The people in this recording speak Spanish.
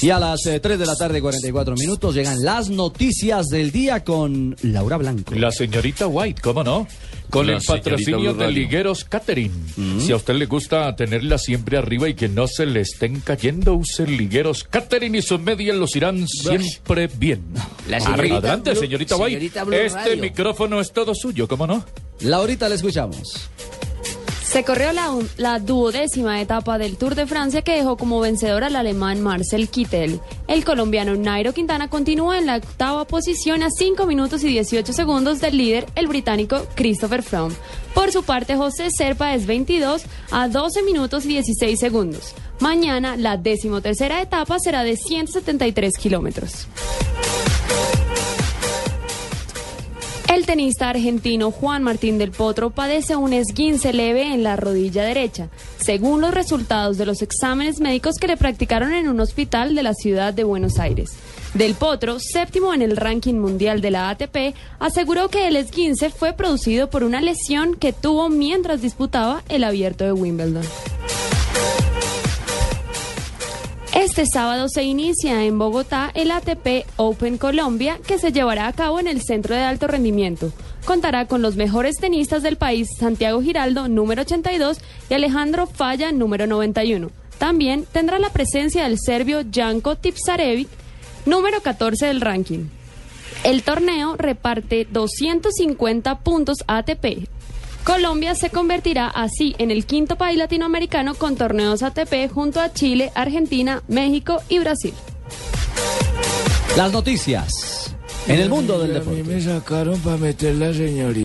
Y a las eh, 3 de la tarde, 44 minutos, llegan las noticias del día con Laura Blanco. La señorita White, ¿cómo no? Con La el patrocinio de. Ligueros Catering. Si a usted le gusta tenerla siempre arriba y que no se le estén cayendo, use Ligueros Catering y sus medias los irán siempre bien. La señorita Adelante, Blue- señorita White. señorita este Radio. micrófono es todo suyo, ¿cómo no? Laurita, le escuchamos. Se corrió la, duodécima etapa del Tour de Francia que dejó como vencedor al alemán Marcel Kittel. El colombiano Nairo Quintana continúa en la octava posición a 5 minutos y 18 segundos del líder, el británico Christopher Froome. Por su parte, José Serpa es 22 a 12 minutos y 16 segundos. Mañana, la decimotercera etapa será de 173 kilómetros. El tenista argentino Juan Martín del Potro padece un esguince leve en la rodilla derecha, según los resultados de los exámenes médicos que le practicaron en un hospital de la ciudad de Buenos Aires. Del Potro, séptimo en el ranking mundial de la ATP, aseguró que el esguince fue producido por una lesión que tuvo mientras disputaba el abierto de Wimbledon. Este sábado se inicia en Bogotá el ATP Open Colombia que se llevará a cabo en el Centro de Alto Rendimiento. Contará con los mejores tenistas del país, Santiago Giraldo, número 82, y Alejandro Falla, número 91. También tendrá la presencia del serbio Janko Tipsarevic, número 14 del ranking. El torneo reparte 250 puntos ATP. Colombia se convertirá así en el quinto país latinoamericano con torneos ATP junto a Chile, Argentina, México y Brasil. Las noticias en el mundo del A mí deporte. me sacaron para meter la señorita.